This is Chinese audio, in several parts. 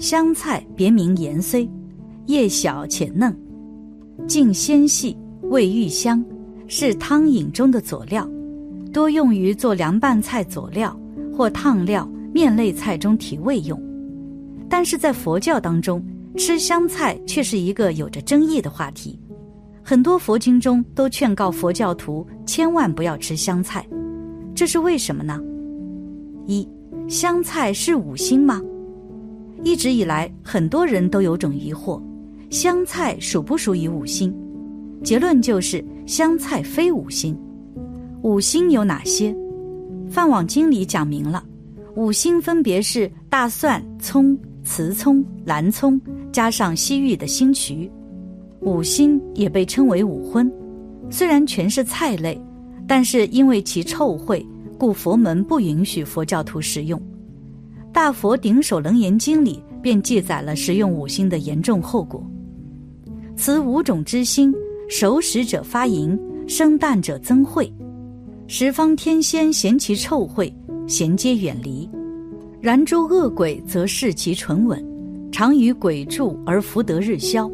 香菜别名盐荽，叶小且嫩，茎纤细，味郁香，是汤饮中的佐料，多用于做凉拌菜佐料或烫料、面类菜中提味用。但是在佛教当中，吃香菜却是一个有着争议的话题。很多佛经中都劝告佛教徒千万不要吃香菜，这是为什么呢？一，香菜是五星吗？一直以来，很多人都有种疑惑：香菜属不属于五星？结论就是香菜非五星。五星有哪些？《饭网经》里讲明了，五星分别是大蒜、葱、慈葱、兰葱，加上西域的星渠。五辛也被称为五荤，虽然全是菜类，但是因为其臭秽，故佛门不允许佛教徒食用。大佛顶首楞严经里便记载了食用五辛的严重后果。此五种之心，熟食者发淫，生淡者增秽。十方天仙嫌其臭秽，咸皆远离；然诸恶鬼则视其纯稳，常与鬼住而福德日消。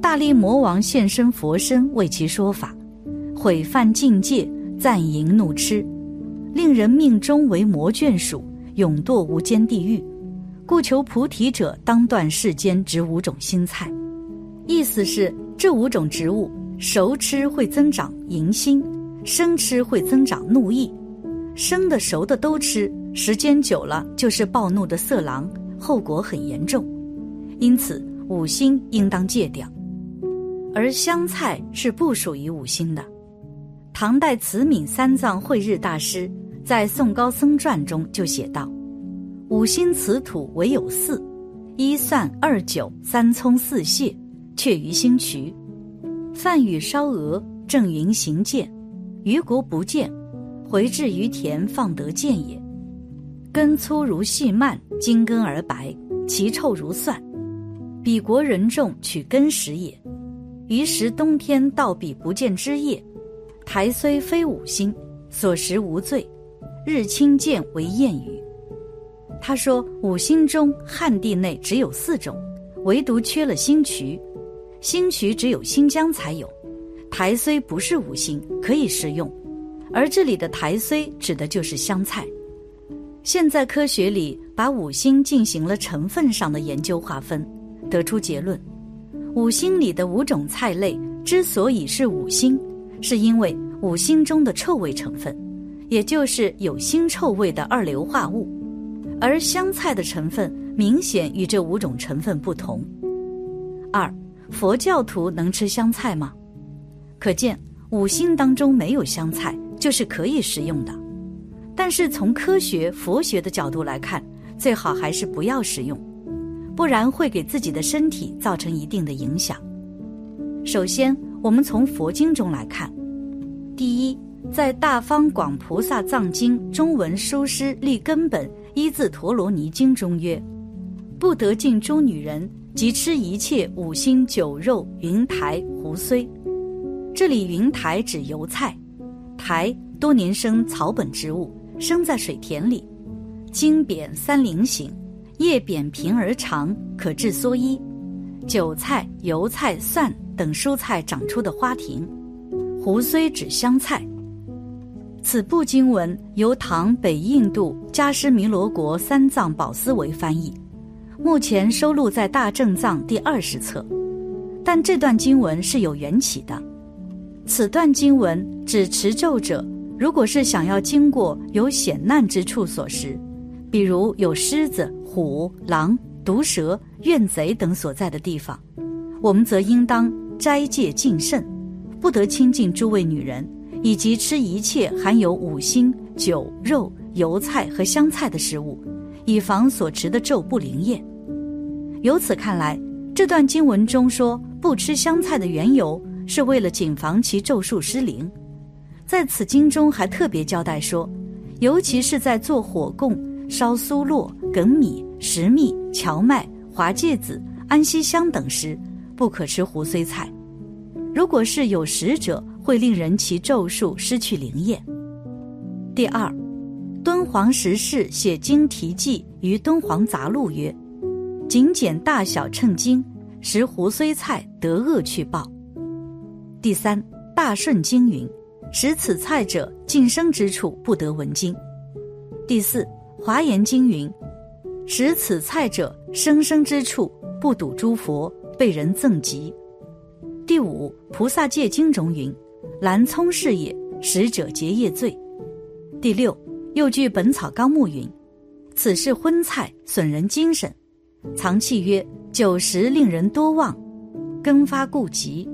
大力魔王现身佛身为其说法，毁犯境界，赞淫怒痴，令人命中为魔眷属，永堕无间地狱。故求菩提者当断世间植五种新菜。意思是这五种植物熟吃会增长淫心，生吃会增长怒意。生的熟的都吃，时间久了就是暴怒的色狼，后果很严重。因此五心应当戒掉。而香菜是不属于五星的。唐代慈悯三藏慧日大师在《宋高僧传》中就写道：“五星此土唯有四：一蒜、二韭、三葱、四蟹，却于星渠。饭与烧鹅，正云行见，于国不见，回至于田，放得见也。根粗如细蔓，茎根而白，其臭如蒜。彼国人众取根食也。”于时冬天到彼不见枝叶，苔虽非五星，所食无罪。日清见为谚语。他说五星中汉地内只有四种，唯独缺了星渠，星渠只有新疆才有。苔虽不是五星，可以食用，而这里的苔虽指的就是香菜。现在科学里把五星进行了成分上的研究划分，得出结论。五星里的五种菜类之所以是五星，是因为五星中的臭味成分，也就是有腥臭味的二硫化物，而香菜的成分明显与这五种成分不同。二，佛教徒能吃香菜吗？可见五星当中没有香菜就是可以食用的，但是从科学佛学的角度来看，最好还是不要食用。不然会给自己的身体造成一定的影响。首先，我们从佛经中来看，第一，在《大方广菩萨藏经》中文书师立根本一字陀罗尼经中曰：“不得进诸女人，即吃一切五辛酒肉云台胡荽。”这里云台指油菜，台多年生草本植物，生在水田里，茎扁三棱形。叶扁平而长，可制蓑衣。韭菜、油菜、蒜等蔬菜长出的花亭。胡荽指香菜。此部经文由唐北印度迦湿弥罗国三藏宝思维翻译，目前收录在大正藏第二十册。但这段经文是有缘起的。此段经文指持咒者，如果是想要经过有险难之处所食，比如有狮子。虎、狼、毒蛇、怨贼等所在的地方，我们则应当斋戒禁慎，不得亲近诸位女人，以及吃一切含有五辛、酒、肉、油菜和香菜的食物，以防所持的咒不灵验。由此看来，这段经文中说不吃香菜的缘由，是为了谨防其咒术失灵。在此经中还特别交代说，尤其是在做火供、烧酥酪、梗米。石蜜、荞麦、华芥子、安息香等时，不可吃胡荽菜。如果是有食者，会令人其咒术失去灵验。第二，敦煌石室写经题记于敦煌杂录曰：仅简大小称经，食胡荽菜得恶去报。第三，大顺经云：食此菜者，近生之处不得闻经。第四，华严经云：食此菜者，生生之处不睹诸佛，被人赠疾。第五，菩萨戒经中云：兰葱是也，食者结业罪。第六，又据本草纲目云：此是荤菜，损人精神。藏气曰：酒食令人多忘，根发故疾。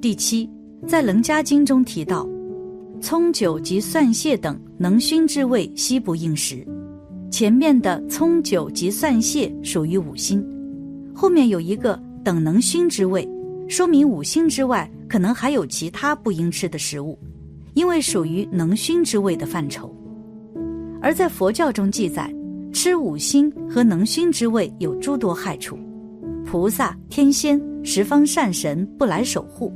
第七，在楞伽经中提到，葱酒及蒜蟹等能熏之味，悉不应食。前面的葱酒及蒜蟹属于五辛，后面有一个等能熏之味，说明五辛之外，可能还有其他不应吃的食物，因为属于能熏之味的范畴。而在佛教中记载。吃五辛和能熏之味有诸多害处，菩萨、天仙、十方善神不来守护，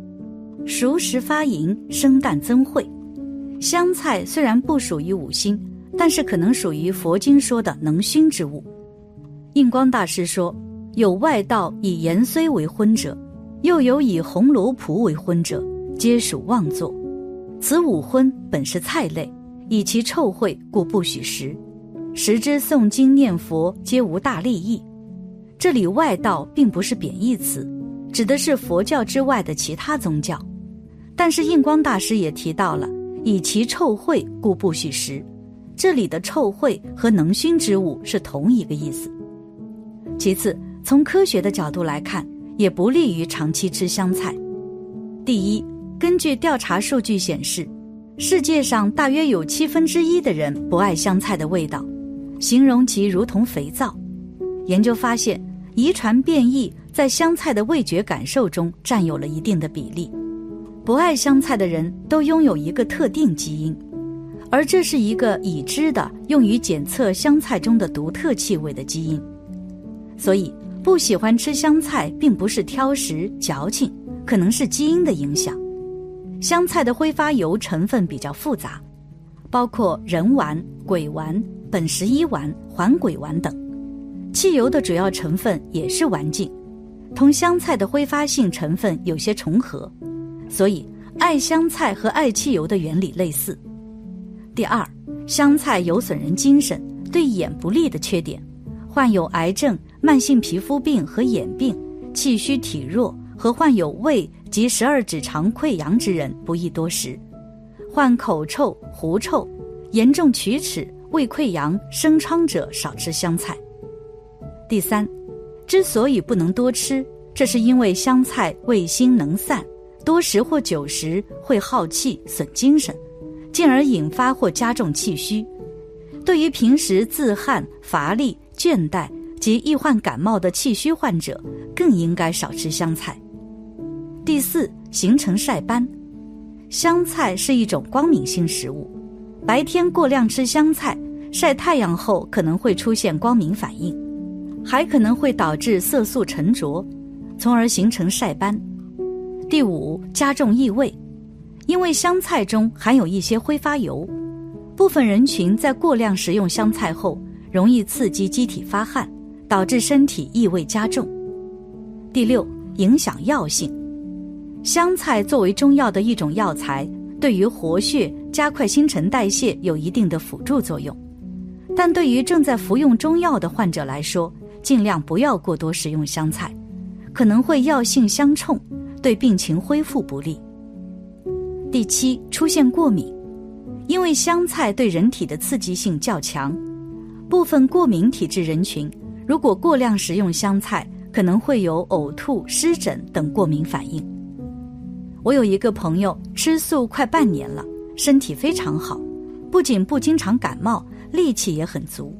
熟食发淫，生旦增秽。香菜虽然不属于五辛，但是可能属于佛经说的能熏之物。印光大师说，有外道以盐虽为荤者，又有以红萝卜为荤者，皆属妄作。此五荤本是菜类，以其臭秽，故不许食。食之诵经念佛皆无大利益，这里外道并不是贬义词，指的是佛教之外的其他宗教。但是印光大师也提到了以其臭秽故不许食，这里的臭秽和能熏之物是同一个意思。其次，从科学的角度来看，也不利于长期吃香菜。第一，根据调查数据显示，世界上大约有七分之一的人不爱香菜的味道。形容其如同肥皂。研究发现，遗传变异在香菜的味觉感受中占有了一定的比例。不爱香菜的人都拥有一个特定基因，而这是一个已知的用于检测香菜中的独特气味的基因。所以，不喜欢吃香菜并不是挑食、矫情，可能是基因的影响。香菜的挥发油成分比较复杂，包括人烷、鬼烷。苯十一烷、环癸烷等，汽油的主要成分也是烷烃，同香菜的挥发性成分有些重合，所以爱香菜和爱汽油的原理类似。第二，香菜有损人精神、对眼不利的缺点，患有癌症、慢性皮肤病和眼病、气虚体弱和患有胃及十二指肠溃疡之人不宜多食，患口臭、狐臭、严重龋齿。胃溃疡、生疮者少吃香菜。第三，之所以不能多吃，这是因为香菜味辛能散，多食或久食会耗气、损精神，进而引发或加重气虚。对于平时自汗、乏力、倦怠及易患感冒的气虚患者，更应该少吃香菜。第四，形成晒斑。香菜是一种光敏性食物，白天过量吃香菜。晒太阳后可能会出现光敏反应，还可能会导致色素沉着，从而形成晒斑。第五，加重异味，因为香菜中含有一些挥发油，部分人群在过量食用香菜后，容易刺激机体发汗，导致身体异味加重。第六，影响药性，香菜作为中药的一种药材，对于活血、加快新陈代谢有一定的辅助作用。但对于正在服用中药的患者来说，尽量不要过多食用香菜，可能会药性相冲，对病情恢复不利。第七，出现过敏，因为香菜对人体的刺激性较强，部分过敏体质人群如果过量食用香菜，可能会有呕吐、湿疹等过敏反应。我有一个朋友吃素快半年了，身体非常好，不仅不经常感冒。力气也很足，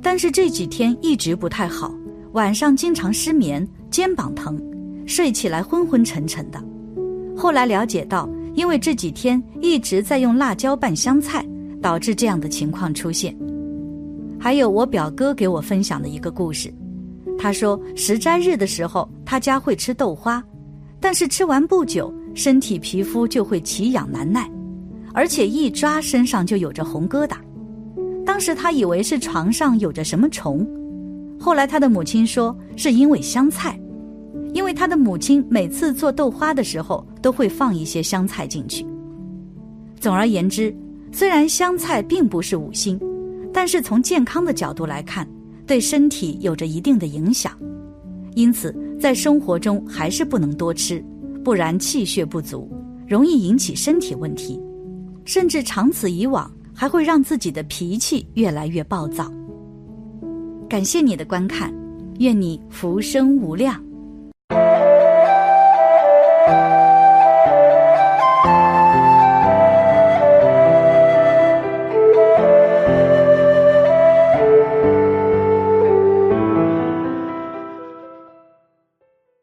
但是这几天一直不太好，晚上经常失眠，肩膀疼，睡起来昏昏沉沉的。后来了解到，因为这几天一直在用辣椒拌香菜，导致这样的情况出现。还有我表哥给我分享的一个故事，他说食斋日的时候，他家会吃豆花，但是吃完不久，身体皮肤就会奇痒难耐，而且一抓身上就有着红疙瘩。当时他以为是床上有着什么虫，后来他的母亲说，是因为香菜，因为他的母亲每次做豆花的时候都会放一些香菜进去。总而言之，虽然香菜并不是五星，但是从健康的角度来看，对身体有着一定的影响。因此，在生活中还是不能多吃，不然气血不足，容易引起身体问题，甚至长此以往还会让自己的脾气越来越暴躁。感谢你的观看，愿你福生无量。